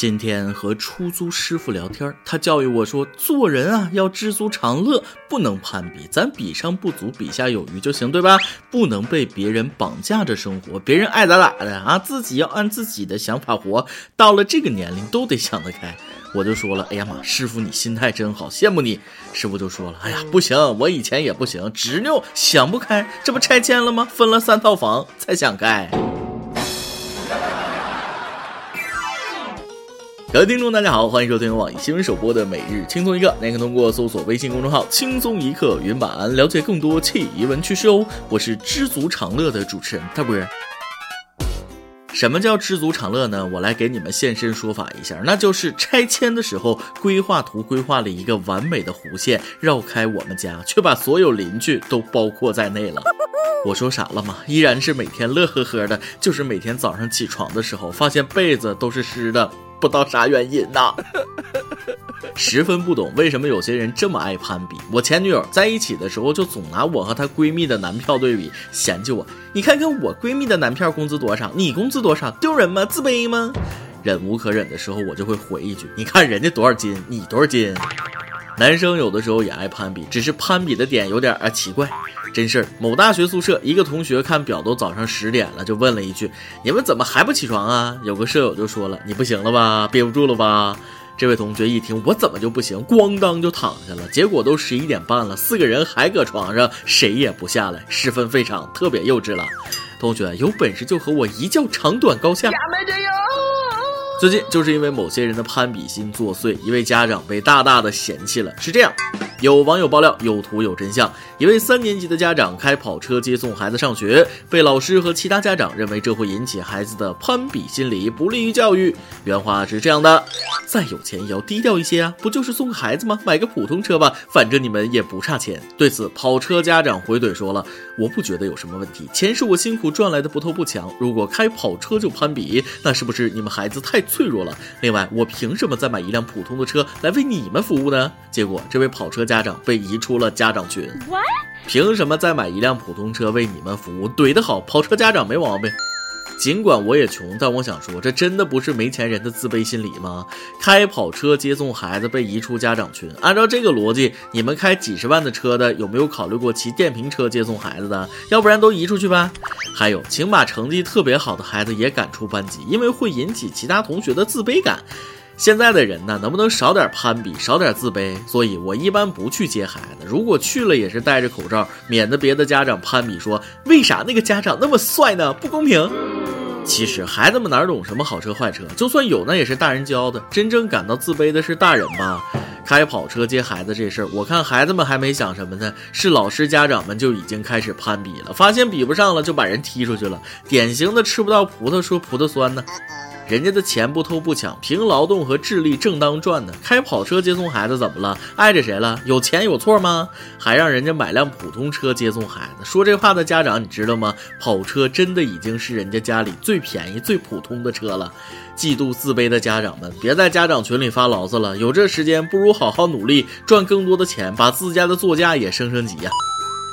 今天和出租师傅聊天，他教育我说，做人啊要知足常乐，不能攀比，咱比上不足，比下有余就行，对吧？不能被别人绑架着生活，别人爱咋咋的啊，自己要按自己的想法活。到了这个年龄，都得想得开。我就说了，哎呀妈，师傅你心态真好，羡慕你。师傅就说了，哎呀，不行，我以前也不行，执拗，想不开，这不拆迁了吗？分了三套房才想开。各位听众，大家好，欢迎收听网易新闻首播的《每日轻松一刻》，您可通过搜索微信公众号“轻松一刻”云版了解更多奇闻趣事哦。我是知足常乐的主持人大波。什么叫知足常乐呢？我来给你们现身说法一下，那就是拆迁的时候，规划图规划了一个完美的弧线，绕开我们家，却把所有邻居都包括在内了。我说啥了吗？依然是每天乐呵呵的，就是每天早上起床的时候，发现被子都是湿的。不知道啥原因呐，十分不懂为什么有些人这么爱攀比。我前女友在一起的时候，就总拿我和她闺蜜的男票对比，嫌弃我。你看看我闺蜜的男票工资多少，你工资多少，丢人吗？自卑吗？忍无可忍的时候，我就会回一句：你看人家多少斤，你多少斤。男生有的时候也爱攀比，只是攀比的点有点啊奇怪。真事儿，某大学宿舍一个同学看表都早上十点了，就问了一句：“你们怎么还不起床啊？”有个舍友就说了：“你不行了吧？憋不住了吧？”这位同学一听，我怎么就不行？咣当就躺下了。结果都十一点半了，四个人还搁床上，谁也不下来，十分非常，特别幼稚了。同学有本事就和我一较长短高下。最近就是因为某些人的攀比心作祟，一位家长被大大的嫌弃了。是这样。有网友爆料，有图有真相。一位三年级的家长开跑车接送孩子上学，被老师和其他家长认为这会引起孩子的攀比心理，不利于教育。原话是这样的：再有钱也要低调一些啊，不就是送孩子吗？买个普通车吧，反正你们也不差钱。对此，跑车家长回怼说了：我不觉得有什么问题，钱是我辛苦赚来的，不偷不抢。如果开跑车就攀比，那是不是你们孩子太脆弱了？另外，我凭什么再买一辆普通的车来为你们服务呢？结果，这位跑车。家长被移出了家长群，凭什么再买一辆普通车为你们服务？怼得好，跑车家长没毛病。尽管我也穷，但我想说，这真的不是没钱人的自卑心理吗？开跑车接送孩子被移出家长群，按照这个逻辑，你们开几十万的车的有没有考虑过骑电瓶车接送孩子的？要不然都移出去吧。还有，请把成绩特别好的孩子也赶出班级，因为会引起其他同学的自卑感。现在的人呢，能不能少点攀比，少点自卑？所以我一般不去接孩子，如果去了，也是戴着口罩，免得别的家长攀比说为啥那个家长那么帅呢？不公平。其实孩子们哪懂什么好车坏车，就算有，那也是大人教的。真正感到自卑的是大人吧？开跑车接孩子这事儿，我看孩子们还没想什么呢，是老师家长们就已经开始攀比了，发现比不上了，就把人踢出去了。典型的吃不到葡萄说葡萄酸呢。人家的钱不偷不抢，凭劳动和智力正当赚的。开跑车接送孩子怎么了？碍着谁了？有钱有错吗？还让人家买辆普通车接送孩子？说这话的家长你知道吗？跑车真的已经是人家家里最便宜、最普通的车了。嫉妒自卑的家长们，别在家长群里发牢骚了。有这时间，不如好好努力赚更多的钱，把自家的座驾也升升级呀。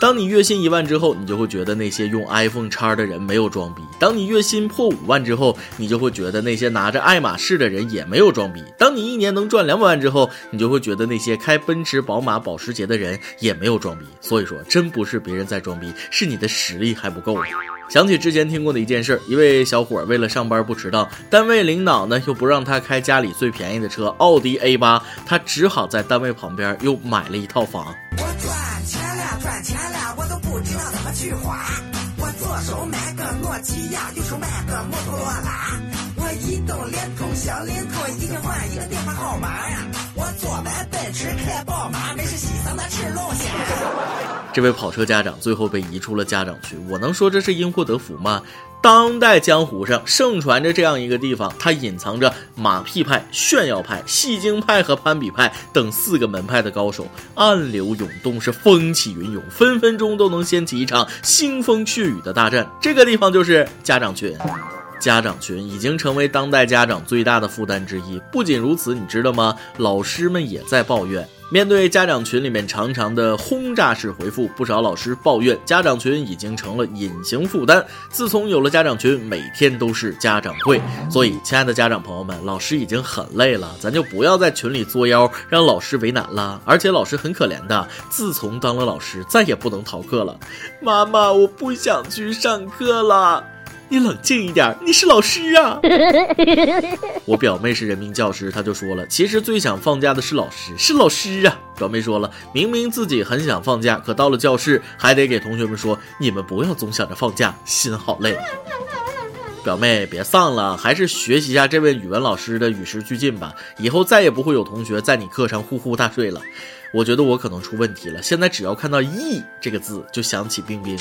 当你月薪一万之后，你就会觉得那些用 iPhone 叉的人没有装逼；当你月薪破五万之后，你就会觉得那些拿着爱马仕的人也没有装逼；当你一年能赚两百万之后，你就会觉得那些开奔驰、宝马、保时捷的人也没有装逼。所以说，真不是别人在装逼，是你的实力还不够。想起之前听过的一件事，一位小伙为了上班不迟到，单位领导呢又不让他开家里最便宜的车奥迪 A 八，他只好在单位旁边又买了一套房。赚钱了，我都不知道怎么去花。我左手买个诺基亚，右手买个摩托罗拉。我移动、联通、小灵通，一天换一个电话号码呀。我坐完奔驰，开宝马，没事西藏的吃龙虾。这位跑车家长最后被移出了家长群，我能说这是因祸得福吗？当代江湖上盛传着这样一个地方，它隐藏着马屁派、炫耀派、戏精派和攀比派等四个门派的高手，暗流涌动，是风起云涌，分分钟都能掀起一场腥风血雨的大战。这个地方就是家长群。家长群已经成为当代家长最大的负担之一。不仅如此，你知道吗？老师们也在抱怨。面对家长群里面长长的轰炸式回复，不少老师抱怨家长群已经成了隐形负担。自从有了家长群，每天都是家长会。所以，亲爱的家长朋友们，老师已经很累了，咱就不要在群里作妖，让老师为难了。而且，老师很可怜的，自从当了老师，再也不能逃课了。妈妈，我不想去上课了。你冷静一点，你是老师啊！我表妹是人民教师，她就说了，其实最想放假的是老师，是老师啊！表妹说了，明明自己很想放假，可到了教室还得给同学们说，你们不要总想着放假，心好累。表妹别丧了，还是学习一下这位语文老师的与时俱进吧，以后再也不会有同学在你课上呼呼大睡了。我觉得我可能出问题了，现在只要看到“亿”这个字，就想起冰冰。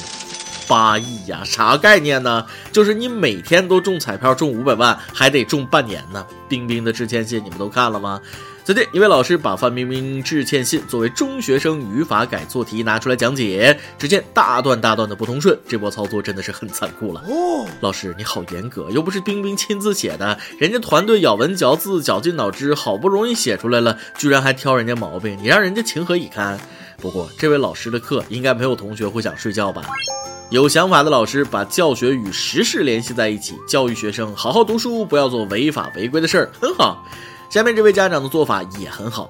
八亿呀，啥概念呢？就是你每天都中彩票中五百万，还得中半年呢。冰冰的致歉信你们都看了吗？最近一位老师把范冰冰致歉信作为中学生语法改错题拿出来讲解，只见大段大段的不通顺，这波操作真的是很残酷了。哦，老师你好严格，又不是冰冰亲自写的，人家团队咬文嚼字绞尽脑汁，好不容易写出来了，居然还挑人家毛病，你让人家情何以堪？不过这位老师的课应该没有同学会想睡觉吧？有想法的老师把教学与时事联系在一起，教育学生好好读书，不要做违法违规的事儿，很好。下面这位家长的做法也很好。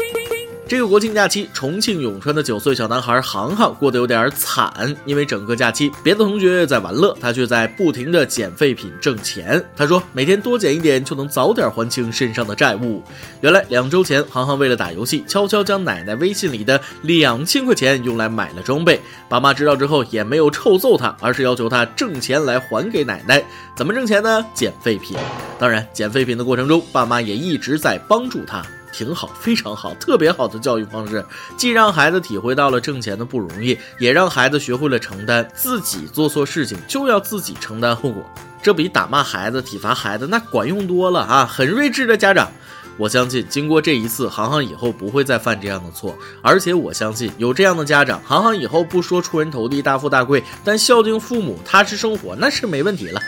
这个国庆假期，重庆永川的九岁小男孩航航过得有点惨，因为整个假期别的同学在玩乐，他却在不停的捡废品挣钱。他说每天多捡一点就能早点还清身上的债务。原来两周前，航航为了打游戏，悄悄将奶奶微信里的两千块钱用来买了装备。爸妈知道之后也没有臭揍他，而是要求他挣钱来还给奶奶。怎么挣钱呢？捡废品。当然，捡废品的过程中，爸妈也一直在帮助他。挺好，非常好，特别好的教育方式，既让孩子体会到了挣钱的不容易，也让孩子学会了承担，自己做错事情就要自己承担后果。这比打骂孩子、体罚孩子那管用多了啊！很睿智的家长，我相信经过这一次，航航以后不会再犯这样的错。而且我相信有这样的家长，航航以后不说出人头地、大富大贵，但孝敬父母、踏实生活那是没问题了。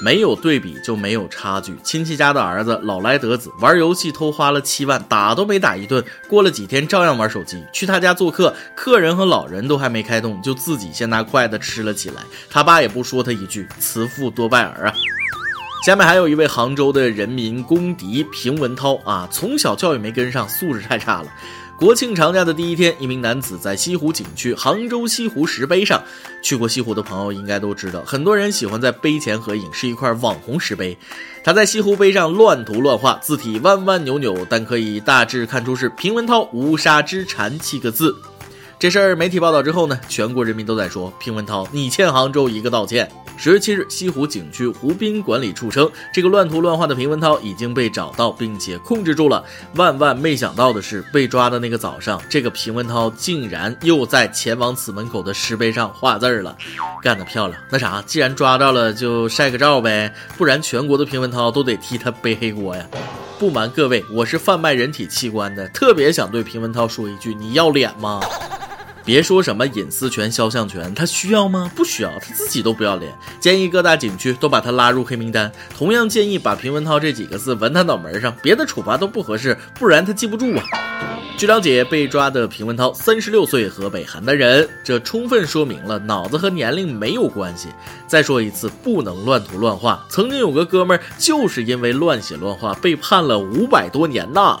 没有对比就没有差距。亲戚家的儿子老来得子，玩游戏偷花了七万，打都没打一顿，过了几天照样玩手机。去他家做客，客人和老人都还没开动，就自己先拿筷子吃了起来。他爸也不说他一句，慈父多败儿啊。下面还有一位杭州的人民公敌平文涛啊，从小教育没跟上，素质太差了。国庆长假的第一天，一名男子在西湖景区杭州西湖石碑上，去过西湖的朋友应该都知道，很多人喜欢在碑前合影，是一块网红石碑。他在西湖碑上乱涂乱画，字体弯弯扭扭，但可以大致看出是平文涛“无沙之蝉”七个字。这事儿媒体报道之后呢，全国人民都在说平文涛，你欠杭州一个道歉。十月七日，西湖景区湖滨管理处称，这个乱涂乱画的平文涛已经被找到，并且控制住了。万万没想到的是，被抓的那个早上，这个平文涛竟然又在前往此门口的石碑上画字儿了，干得漂亮！那啥，既然抓到了，就晒个照呗，不然全国的平文涛都得替他背黑锅呀。不瞒各位，我是贩卖人体器官的，特别想对平文涛说一句：你要脸吗？别说什么隐私权、肖像权，他需要吗？不需要，他自己都不要脸。建议各大景区都把他拉入黑名单。同样建议把平文涛这几个字纹他脑门上，别的处罚都不合适，不然他记不住啊。据了解，被抓的平文涛三十六岁，河北邯郸人，这充分说明了脑子和年龄没有关系。再说一次，不能乱涂乱画。曾经有个哥们儿就是因为乱写乱画被判了五百多年呐。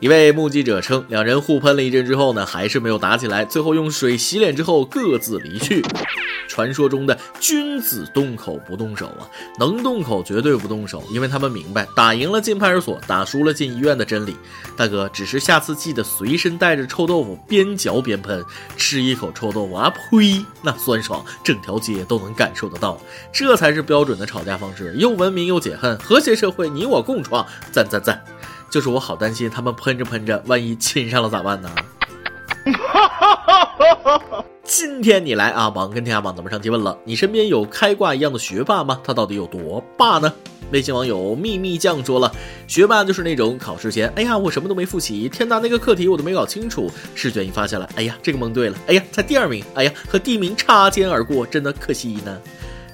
一位目击者称，两人互喷了一阵之后呢，还是没有打起来，最后用水洗脸之后各自离去。传说中的君子动口不动手啊，能动口绝对不动手，因为他们明白打赢了进派出所，打输了进医院的真理。大哥，只是下次记得随身带着臭豆腐，边嚼边喷，吃一口臭豆腐啊，呸，那酸爽，整条街都能感受得到。这才是标准的吵架方式，又文明又解恨，和谐社会你我共创，赞赞赞！就是我好担心他们喷着喷着，万一亲上了咋办呢？今天你来啊，榜跟天下榜咱们上提问了？你身边有开挂一样的学霸吗？他到底有多霸呢？微信网友秘密酱说了，学霸就是那种考试前，哎呀，我什么都没复习，天哪，那个课题我都没搞清楚，试卷一发下来，哎呀，这个蒙对了，哎呀，才第二名，哎呀，和第一名擦肩而过，真的可惜呢。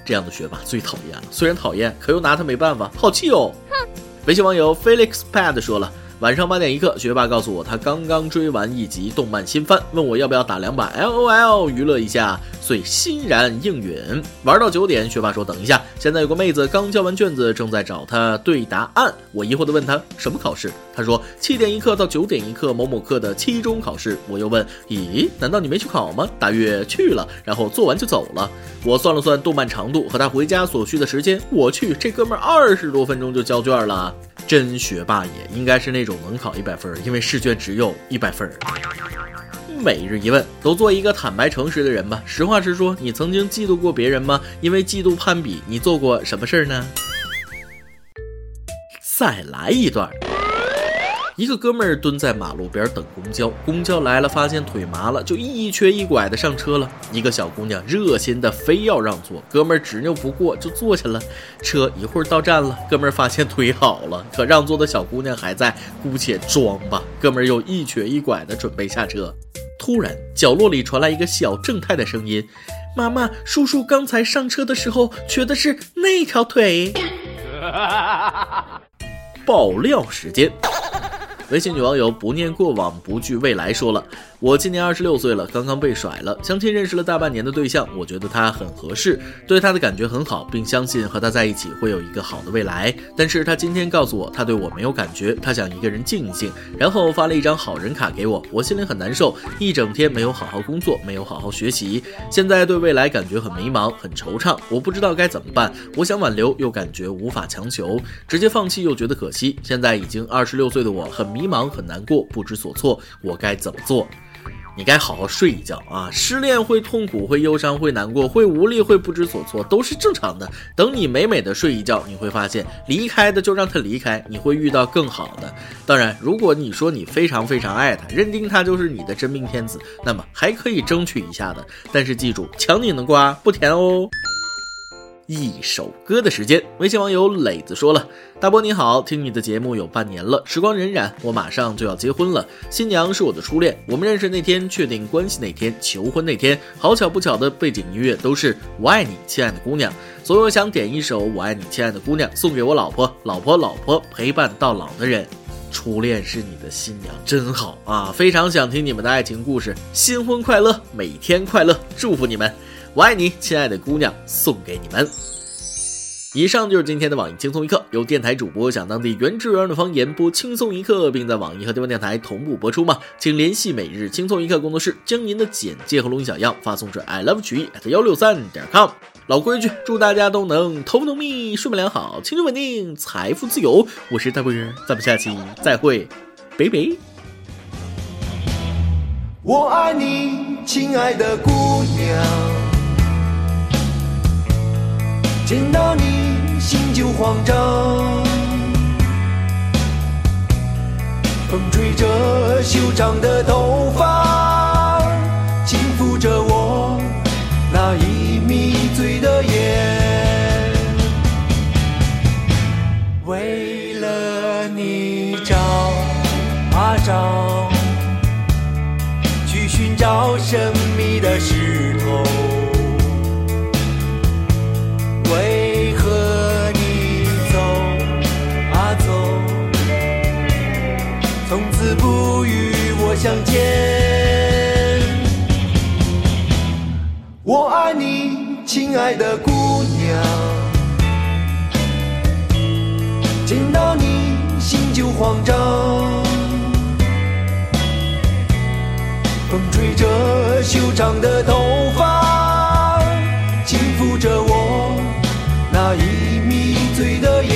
这样的学霸最讨厌了，虽然讨厌，可又拿他没办法，好气哦。哼。微信网友 Felix Pad 说了。晚上八点一刻，学霸告诉我他刚刚追完一集动漫新番，问我要不要打两把 LOL 娱乐一下，遂欣然应允。玩到九点，学霸说等一下，现在有个妹子刚交完卷子，正在找他对答案。我疑惑的问他什么考试，他说七点一刻到九点一刻某某课的期中考试。我又问，咦，难道你没去考吗？大约去了，然后做完就走了。我算了算动漫长度和他回家所需的时间，我去，这哥们儿二十多分钟就交卷了。真学霸也应该是那种能考一百分，因为试卷只有一百分。每日一问，都做一个坦白诚实的人吧。实话实说，你曾经嫉妒过别人吗？因为嫉妒攀比，你做过什么事儿呢？再来一段。一个哥们儿蹲在马路边等公交，公交来了，发现腿麻了，就一瘸一拐的上车了。一个小姑娘热心的非要让座，哥们儿执拗不过，就坐下了。车一会儿到站了，哥们儿发现腿好了，可让座的小姑娘还在，姑且装吧。哥们儿又一瘸一拐的准备下车，突然角落里传来一个小正太的声音：“妈妈，叔叔刚才上车的时候瘸的是那条腿。”爆料时间。微信女网友不念过往不惧未来说了。我今年二十六岁了，刚刚被甩了。相亲认识了大半年的对象，我觉得他很合适，对他的感觉很好，并相信和他在一起会有一个好的未来。但是他今天告诉我，他对我没有感觉，他想一个人静一静，然后发了一张好人卡给我。我心里很难受，一整天没有好好工作，没有好好学习，现在对未来感觉很迷茫，很惆怅。我不知道该怎么办，我想挽留，又感觉无法强求，直接放弃又觉得可惜。现在已经二十六岁的我，很迷茫，很难过，不知所措，我该怎么做？你该好好睡一觉啊！失恋会痛苦，会忧伤，会难过，会无力，会不知所措，都是正常的。等你美美的睡一觉，你会发现，离开的就让他离开，你会遇到更好的。当然，如果你说你非常非常爱他，认定他就是你的真命天子，那么还可以争取一下的。但是记住，抢你的瓜不甜哦。一首歌的时间，微信网友磊子说了：“大波你好，听你的节目有半年了，时光荏苒，我马上就要结婚了。新娘是我的初恋，我们认识那天，确定关系那天，求婚那天，好巧不巧的背景音乐都是我爱你，亲爱的姑娘。所以我想点一首我爱你，亲爱的姑娘，送给我老婆，老婆，老婆，陪伴到老的人。初恋是你的新娘，真好啊！非常想听你们的爱情故事，新婚快乐，每天快乐，祝福你们。”我爱你，亲爱的姑娘，送给你们。以上就是今天的网易轻松一刻，由电台主播讲当地原汁原味的方言播轻松一刻，并在网易和地方电台同步播出吗？请联系每日轻松一刻工作室，将您的简介和录音小样发送至 i love 曲艺 at 幺六三点 com。老规矩，祝大家都能头发浓密，睡眠良好，情绪稳定，财富自由。我是大波儿，咱们下期再会，拜拜。我爱你，亲爱的姑娘。见到你心就慌张，风吹着修长的头发，轻抚着我那已迷醉的眼，为了你找啊找，去寻找神秘的你迷醉的眼